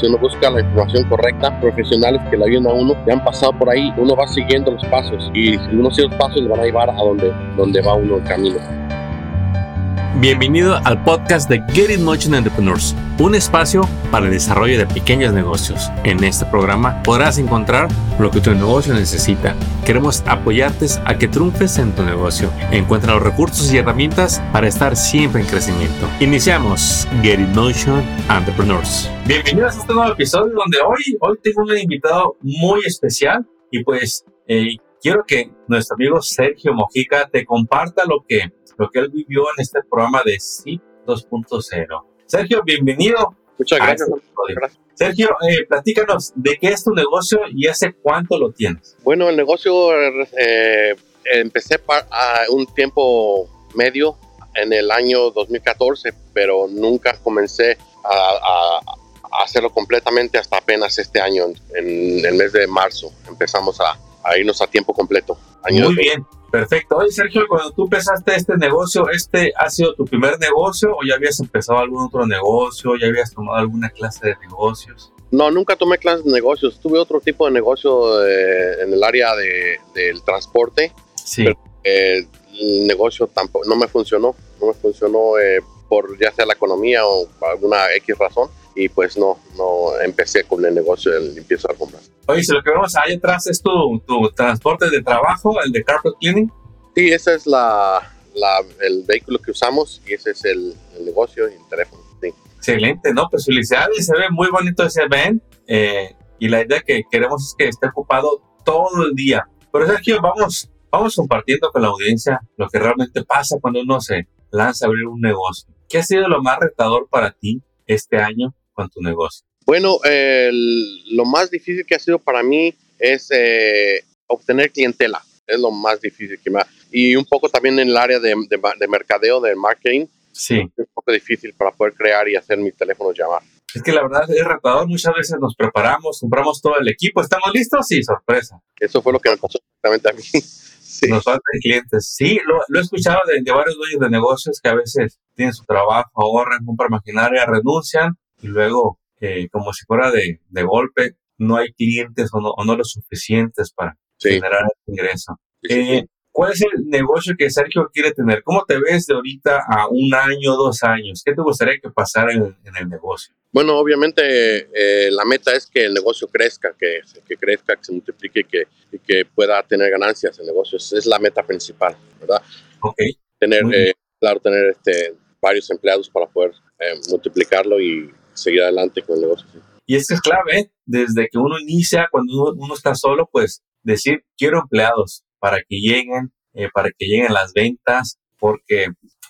si uno busca la información correcta, profesionales que le ayuden a uno, que han pasado por ahí, uno va siguiendo los pasos y uno sigue los pasos le van a llevar a donde, donde va uno el camino. Bienvenido al podcast de Get It Motion Entrepreneurs, un espacio para el desarrollo de pequeños negocios. En este programa podrás encontrar lo que tu negocio necesita. Queremos apoyarte a que triunfes en tu negocio. Encuentra los recursos y herramientas para estar siempre en crecimiento. Iniciamos Get It Motion Entrepreneurs. Bienvenidos a este nuevo episodio donde hoy, hoy tengo un invitado muy especial y pues eh, quiero que nuestro amigo Sergio Mojica te comparta lo que lo que él vivió en este programa de SIP 2.0. Sergio, bienvenido. Muchas gracias. Este Sergio, eh, platícanos de qué es tu negocio y hace cuánto lo tienes. Bueno, el negocio eh, empecé a un tiempo medio en el año 2014, pero nunca comencé a, hacerlo completamente hasta apenas este año, en el mes de marzo. Empezamos a, irnos a tiempo completo. Muy bien. Perfecto. Oye, Sergio, cuando tú empezaste este negocio, ¿este ha sido tu primer negocio o ya habías empezado algún otro negocio? ¿Ya habías tomado alguna clase de negocios? No, nunca tomé clases de negocios. Tuve otro tipo de negocio eh, en el área de, del transporte. Sí. Eh, el negocio tampoco, no me funcionó. No me funcionó eh, por ya sea la economía o alguna X razón y pues no, no empecé con el negocio de limpieza de compras. Oye, si lo que vemos ahí atrás es tu, tu transporte de trabajo, el de carpet cleaning. Sí, ese es la, la, el vehículo que usamos y ese es el, el negocio y el teléfono. Sí. Excelente, ¿no? Pues felicidades, se ve muy bonito ese event eh, y la idea que queremos es que esté ocupado todo el día. Pero Sergio, vamos, vamos compartiendo con la audiencia lo que realmente pasa cuando uno se lanza a abrir un negocio. ¿Qué ha sido lo más retador para ti este año con tu negocio? Bueno, lo más difícil que ha sido para mí es eh, obtener clientela. Es lo más difícil que me ha... Y un poco también en el área de, de, mercadeo, de marketing. Sí. Es un poco difícil para poder crear y hacer mi teléfono llamar. Es que la verdad es retador. Muchas veces nos preparamos, compramos todo el equipo, ¿estamos listos? Sí, sorpresa. Eso fue lo que me pasó exactamente a mí. Sí. Nos faltan clientes. Sí, lo, lo he escuchado de, de, varios dueños de negocios que a veces tienen su trabajo, ahorran, compran maquinaria, renuncian y luego, eh, como si fuera de, de, golpe, no hay clientes o no, o no los suficientes para generar el ingreso. Eh, ¿Cuál es el negocio que Sergio quiere tener? ¿Cómo te ves de ahorita a un año, dos años? ¿Qué te gustaría que pasara en, en el negocio? Bueno, obviamente eh, la meta es que el negocio crezca, que, que crezca, que se multiplique que, y que pueda tener ganancias el negocio. Esa es la meta principal, ¿verdad? Ok. Tener, eh, claro, tener este, varios empleados para poder eh, multiplicarlo y seguir adelante con el negocio. ¿sí? Y es que es clave, desde que uno inicia, cuando uno, uno, está solo, pues decir, quiero empleados para que lleguen, eh, para que lleguen las ventas, porque,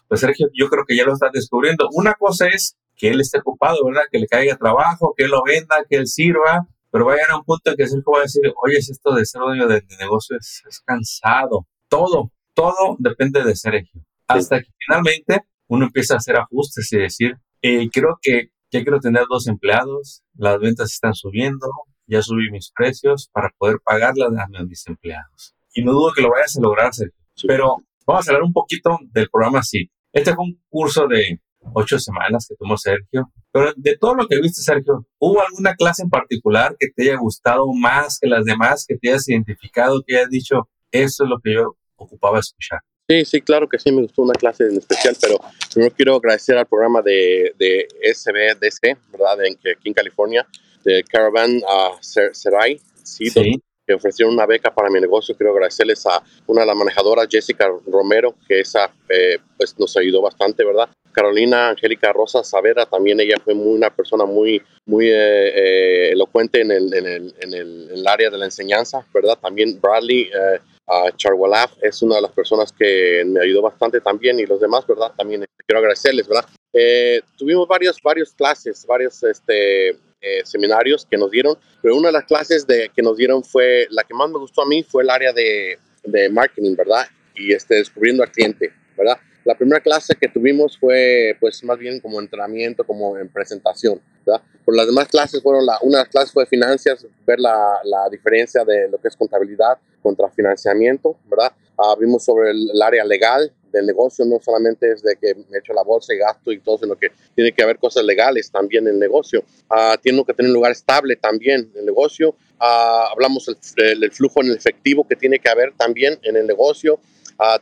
pues Sergio, yo creo que ya lo estás descubriendo. Una cosa es que él esté ocupado, ¿verdad? Que le caiga trabajo, que él lo venda, que él sirva, pero va a llegar a un punto en que Sergio va a decir, oye, esto de ser dueño de, de negocio es, es, cansado. Todo, todo depende de Sergio. Hasta que finalmente uno empieza a hacer ajustes y decir, eh, creo que ya quiero tener dos empleados, las ventas están subiendo, ya subí mis precios para poder pagarlas a mis empleados. Y no dudo que lo vayas a lograr, Sergio. Sí. Pero vamos a hablar un poquito del programa sí. Este fue un curso de ocho semanas que tomó Sergio. Pero de todo lo que viste, Sergio, ¿hubo alguna clase en particular que te haya gustado más que las demás, que te hayas identificado, que hayas dicho, eso es lo que yo ocupaba escuchar? Sí, sí, claro que sí, me gustó una clase en especial, pero primero quiero agradecer al programa de, de SBDC, ¿verdad? En, aquí en California, de Caravan uh, Serai, sí, sí. que ofrecieron una beca para mi negocio. Quiero agradecerles a una de las manejadoras, Jessica Romero, que esa eh, pues nos ayudó bastante, ¿verdad? Carolina Angélica Rosa Savera, también ella fue muy, una persona muy, muy eh, eh, elocuente en el, en, el, en, el, en el área de la enseñanza, ¿verdad? También Bradley. Eh, Uh, Charwalaf es una de las personas que me ayudó bastante también y los demás, ¿verdad? También este, quiero agradecerles, ¿verdad? Eh, tuvimos varios, varios clases, varios este, eh, seminarios que nos dieron, pero una de las clases de, que nos dieron fue, la que más me gustó a mí fue el área de, de marketing, ¿verdad? Y este, descubriendo al cliente, ¿verdad? La primera clase que tuvimos fue pues más bien como entrenamiento, como en presentación, ¿verdad? Por las demás clases fueron, la, una de las clases fue finanzas, ver la, la diferencia de lo que es contabilidad contra financiamiento, ¿verdad? Uh, vimos sobre el, el, área legal, del negocio, no solamente es de que me echo la bolsa y gasto y todo, sino que tiene que haber cosas legales también en el negocio. Uh, tiene que tener un lugar estable también en el negocio. Uh, hablamos del, flujo en el efectivo que tiene que haber también en el negocio.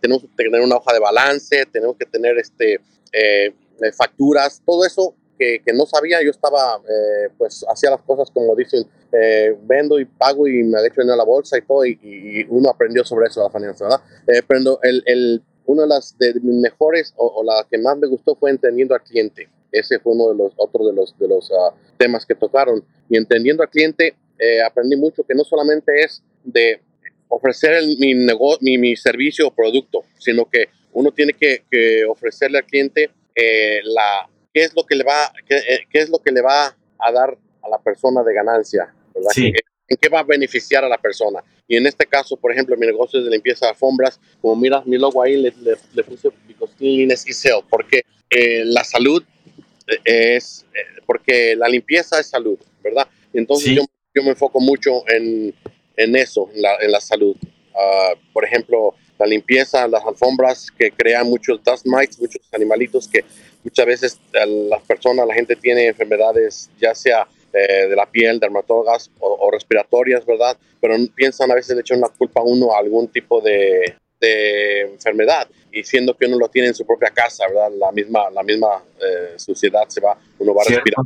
Tenemos que tener una hoja de balance, tenemos que tener este, eh, facturas, todo eso que, que, no sabía, yo estaba, eh, pues hacía las cosas como dicen, eh, vendo y pago y me hecho en la bolsa y todo, y, y, uno aprendió sobre eso, la finanza, ¿verdad? Eh, pero el, el, una de las de mis mejores o, o, la que más me gustó fue entendiendo al cliente. Ese fue uno de los otros de los, de los uh, temas que tocaron. Y entendiendo al cliente, eh, aprendí mucho que no solamente es de ofrecer el, mi, negocio, mi, mi servicio o producto, sino que uno tiene que, que ofrecerle al cliente eh, la, qué es lo que le va, qué, qué, es lo que le va a dar a la persona de ganancia, ¿verdad? Sí. ¿En qué va a beneficiar a la persona? Y en este caso, por ejemplo, mi negocio es de limpieza de alfombras. Como miras mi logo ahí, le, le, le puse Cleanliness y Sale, porque eh, la salud es, eh, porque la limpieza es salud, ¿verdad? Entonces sí. yo, yo, me enfoco mucho en, en eso, en la, en la salud. Uh, por ejemplo, la limpieza, las alfombras que crean muchos dust mites, muchos animalitos que muchas veces las personas, la gente tiene enfermedades, ya sea eh, de la piel, dermatólogas o, o, respiratorias, ¿verdad? Pero piensan a veces le echan la culpa a uno a algún tipo de, de, enfermedad y siendo que uno lo tiene en su propia casa, ¿verdad? La misma, la misma eh, suciedad se va, uno va a respirar.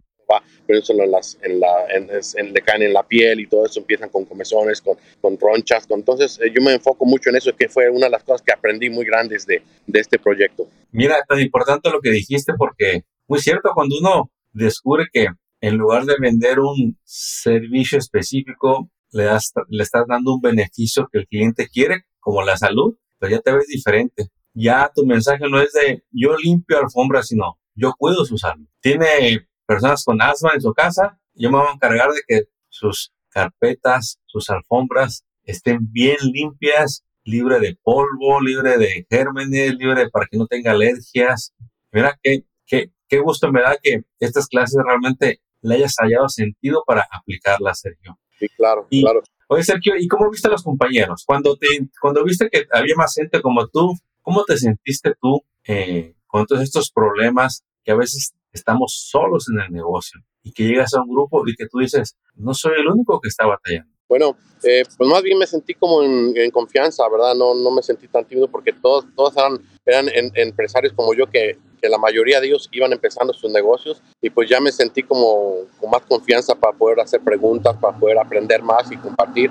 Pero eso en las, en la, en, en, le caen en la piel y todo eso, empiezan con comezones, con, con ronchas. Con, entonces, eh, yo me enfoco mucho en eso, que fue una de las cosas que aprendí muy grandes de, de este proyecto. Mira, tan importante lo que dijiste, porque muy cierto, cuando uno descubre que en lugar de vender un servicio específico, le, das, le estás dando un beneficio que el cliente quiere, como la salud, pues ya te ves diferente. Ya tu mensaje no es de yo limpio alfombras, sino yo cuido su salud. Tiene personas con asma en su casa, yo me voy a encargar de que sus carpetas, sus alfombras estén bien limpias, libre de polvo, libre de gérmenes, libre para que no tenga alergias. Mira qué, qué, qué gusto me da que estas clases realmente le hayas hallado sentido para aplicarlas, Sergio. Sí, claro, y, claro. Oye, Sergio, ¿y cómo viste a los compañeros? Cuando, te, cuando viste que había más gente como tú, ¿cómo te sentiste tú eh, con todos estos problemas que a veces estamos solos en el negocio y que llegas a un grupo y que tú dices, no soy el único que está batallando? Bueno, eh, pues más bien me sentí como en, en, confianza, ¿verdad? No, no me sentí tan tímido porque todos, todos eran, eran en, empresarios como yo que, que, la mayoría de ellos iban empezando sus negocios y pues ya me sentí como con más confianza para poder hacer preguntas, para poder aprender más y compartir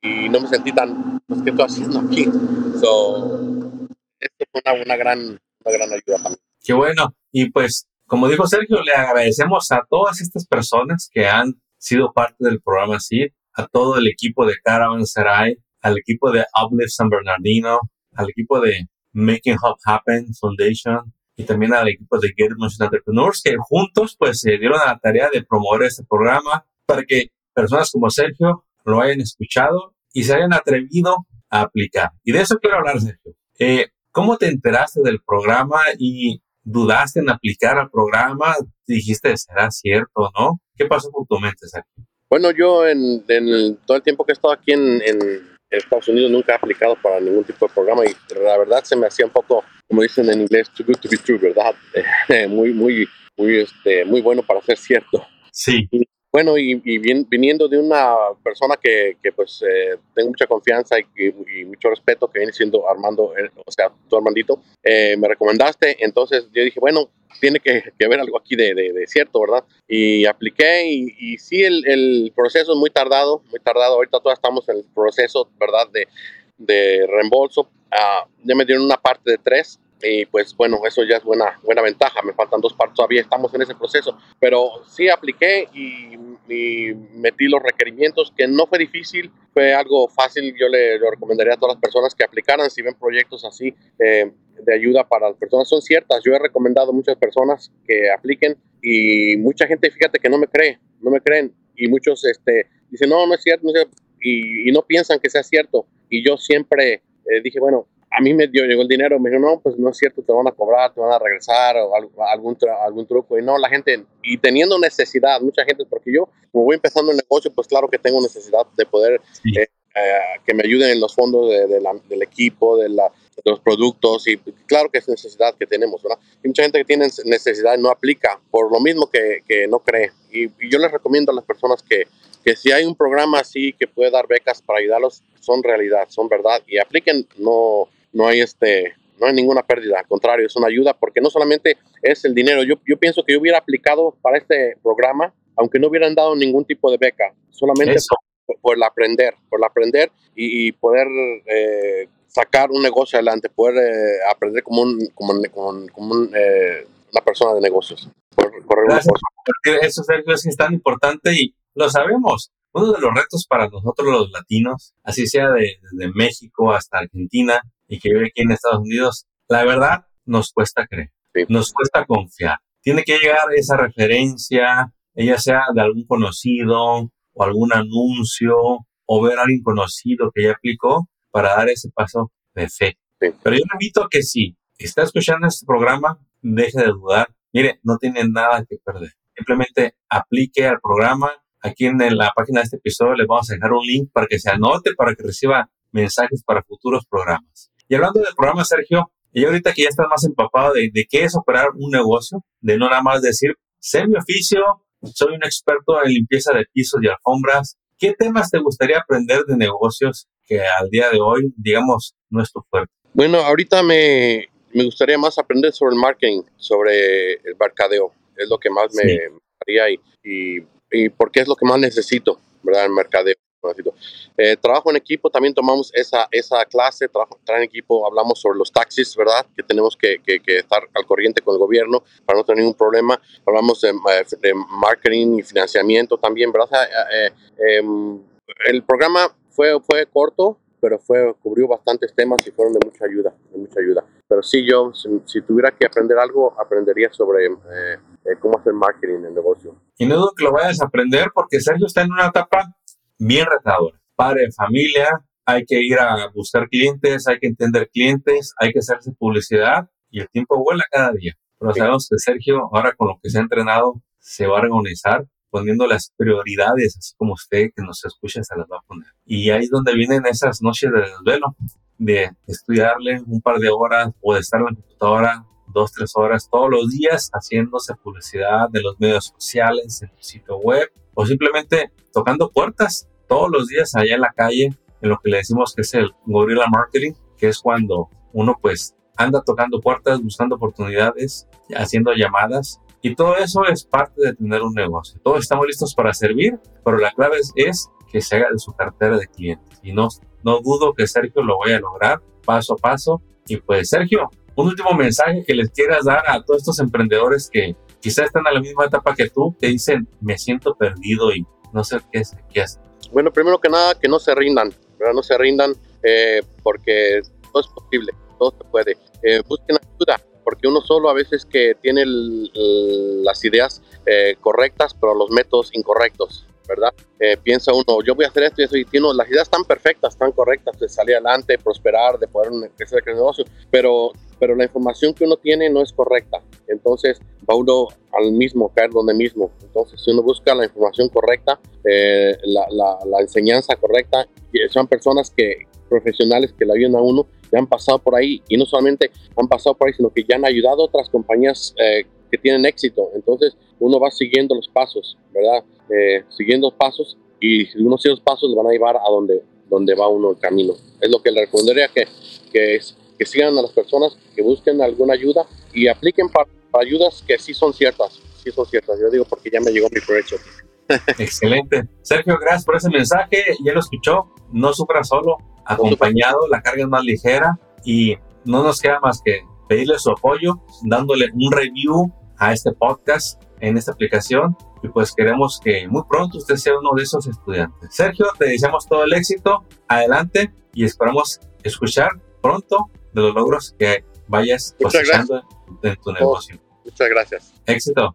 y no me sentí tan, pues, ¿qué estoy haciendo aquí? So, esto fue una, una, gran, una gran ayuda también. Qué bueno. Y pues, como dijo Sergio, le agradecemos a todas estas personas que han sido parte del programa SID a todo el equipo de Caravan Sarai, al equipo de Uplift San Bernardino, al equipo de Making Hub Happen Foundation y también al equipo de Get Motion Entrepreneurs que juntos pues se dieron a la tarea de promover este programa para que personas como Sergio lo hayan escuchado y se hayan atrevido a aplicar. Y de eso quiero hablar, Sergio. Eh, ¿Cómo te enteraste del programa y dudaste en aplicar al programa? Dijiste, ¿será cierto o no? ¿Qué pasó por tu mente, Sergio? Bueno, yo en, en, todo el tiempo que he estado aquí en, en, Estados Unidos nunca he aplicado para ningún tipo de programa y la verdad se me hacía un poco, como dicen en inglés, too good to be true, ¿verdad? muy, muy, muy, este, muy bueno para ser cierto. Sí. Y, bueno, y, y bien, viniendo de una persona que, que pues eh, tengo mucha confianza y, y, mucho respeto, que viene siendo Armando, eh, o sea, tú Armandito, eh, me recomendaste, entonces yo dije, bueno, tiene que, que haber algo aquí de, de, de, cierto, ¿verdad? Y apliqué y, y sí, el, el, proceso es muy tardado, muy tardado, ahorita todavía estamos en el proceso, ¿verdad? De, de reembolso, uh, ya me dieron una parte de tres, y pues bueno, eso ya es buena, buena ventaja. Me faltan dos partes todavía, estamos en ese proceso. Pero sí apliqué y, y, metí los requerimientos, que no fue difícil, fue algo fácil. Yo le lo recomendaría a todas las personas que aplicaran si ven proyectos así eh, de ayuda para las personas. Son ciertas, yo he recomendado a muchas personas que apliquen y mucha gente, fíjate que no me cree, no me creen. Y muchos este, dicen, no, no es cierto, no es cierto. Y, y, no piensan que sea cierto. Y yo siempre eh, dije, bueno, a mí me dio, llegó el dinero, me dijo, no, pues no es cierto, te van a cobrar, te van a regresar o algún, algún truco. Y no, la gente, y teniendo necesidad, mucha gente, porque yo, como voy empezando el negocio, pues claro que tengo necesidad de poder, sí. eh, eh, que me ayuden en los fondos de, de la, del equipo, de la, los productos y claro que es necesidad que tenemos, ¿verdad? Y mucha gente que tiene necesidad no aplica por lo mismo que, que no cree. Y, y, yo les recomiendo a las personas que, que si hay un programa así que puede dar becas para ayudarlos, son realidad, son verdad y apliquen, no, no hay este, no hay ninguna pérdida, al contrario, es una ayuda porque no solamente es el dinero, yo, yo pienso que yo hubiera aplicado para este programa, aunque no hubieran dado ningún tipo de beca, solamente por, por, el aprender, por el aprender y, y poder eh, sacar un negocio adelante, poder eh, aprender como, un, como, como, como un, eh, una persona de negocios. Por, eso Sergio, es tan importante y lo sabemos. Uno de los retos para nosotros los latinos, así sea de, desde México hasta Argentina y que vive aquí en Estados Unidos, la verdad nos cuesta creer, sí. nos cuesta confiar. Tiene que llegar esa referencia, ella sea de algún conocido o algún anuncio o ver a alguien conocido que ya aplicó para dar ese paso de fe. Sí. Pero yo le invito a que si está escuchando este programa, deje de dudar. Mire, no tiene nada que perder. Simplemente aplique al programa. Aquí en la página de este episodio les vamos a dejar un link para que se anote, para que reciba mensajes para futuros programas. Y hablando del programa, Sergio, y ahorita que ya estás más empapado de, de qué es operar un negocio, de no nada más decir, sé mi oficio, soy un experto en limpieza de pisos y alfombras, ¿qué temas te gustaría aprender de negocios que al día de hoy, digamos, no es tu fuerte? Bueno, ahorita me, me gustaría más aprender sobre el marketing, sobre el mercadeo. Es lo que más sí. me haría y, y, y, porque es lo que más necesito, ¿verdad? El mercadeo. Eh, trabajo en equipo, también tomamos esa, esa clase, trabajo, trabajo en equipo, hablamos sobre los taxis, ¿verdad? Que tenemos que, que, que, estar al corriente con el gobierno para no tener ningún problema. Hablamos de, de marketing y financiamiento también, ¿verdad? Eh, eh, el programa fue, fue corto, pero fue, cubrió bastantes temas y fueron de mucha ayuda, de mucha ayuda. Pero sí, yo, si, si tuviera que aprender algo, aprendería sobre eh, eh, cómo hacer marketing en el negocio. Y no dudo que lo vayas a aprender porque Sergio está en una etapa bien retadora. Padre de familia, hay que ir a buscar clientes, hay que entender clientes, hay que hacerse publicidad y el tiempo vuela cada día. Pero sí. sabemos que Sergio, ahora con lo que se ha entrenado, se va a organizar poniendo las prioridades, así como usted que nos escucha se las va a poner. Y ahí es donde vienen esas noches de desvelo, de estudiarle un par de horas o de estar en la computadora dos, tres horas todos los días haciéndose publicidad de los medios sociales, en tu sitio web o simplemente tocando puertas todos los días allá en la calle en lo que le decimos que es el gorilla marketing, que es cuando uno pues anda tocando puertas, buscando oportunidades, haciendo llamadas y todo eso es parte de tener un negocio. Todos estamos listos para servir, pero la clave es, es que se haga de su cartera de clientes. Y no, no dudo que Sergio lo vaya a lograr paso a paso. Y pues Sergio, un último mensaje que les quieras dar a todos estos emprendedores que quizás están a la misma etapa que tú, que dicen, me siento perdido y no sé qué, qué hacer. Bueno, primero que nada, que no se rindan, ¿verdad? no se rindan eh, porque todo es posible, todo se puede. Eh, busquen ayuda, porque uno solo a veces que tiene las ideas eh, correctas, pero los métodos incorrectos, ¿verdad? Eh, piensa uno, yo voy a hacer esto y eso, y tiene, las ideas están perfectas, están correctas, de salir adelante, prosperar, de poder crecer el negocio, pero, pero la información que uno tiene no es correcta. Entonces va uno al mismo, caer donde mismo. Entonces, si uno busca la información correcta, eh, la, la, la enseñanza correcta, son personas que, profesionales que le ayudan a uno, ya han pasado por ahí y no solamente han pasado por ahí, sino que ya han ayudado a otras compañías eh, que tienen éxito. Entonces uno va siguiendo los pasos, ¿verdad? Eh, siguiendo pasos y si uno sigue los pasos, le van a llevar a donde, donde va uno el camino. Es lo que le recomendaría que, que, es, que sigan a las personas, que busquen alguna ayuda y apliquen para, para ayudas que sí son ciertas, sí son ciertas. Yo digo porque ya me llegó mi proyecto. Excelente. Sergio, gracias por ese mensaje. Ya lo escuchó. No sufra solo, acompañado, la carga es más ligera y no nos queda más que pedirle su apoyo, dándole un review a este podcast en esta aplicación y pues queremos que muy pronto usted sea uno de esos estudiantes. Sergio, te deseamos todo el éxito, adelante y esperamos escuchar pronto de los logros que vayas cosechando en tu negocio. Muchas gracias. Éxito.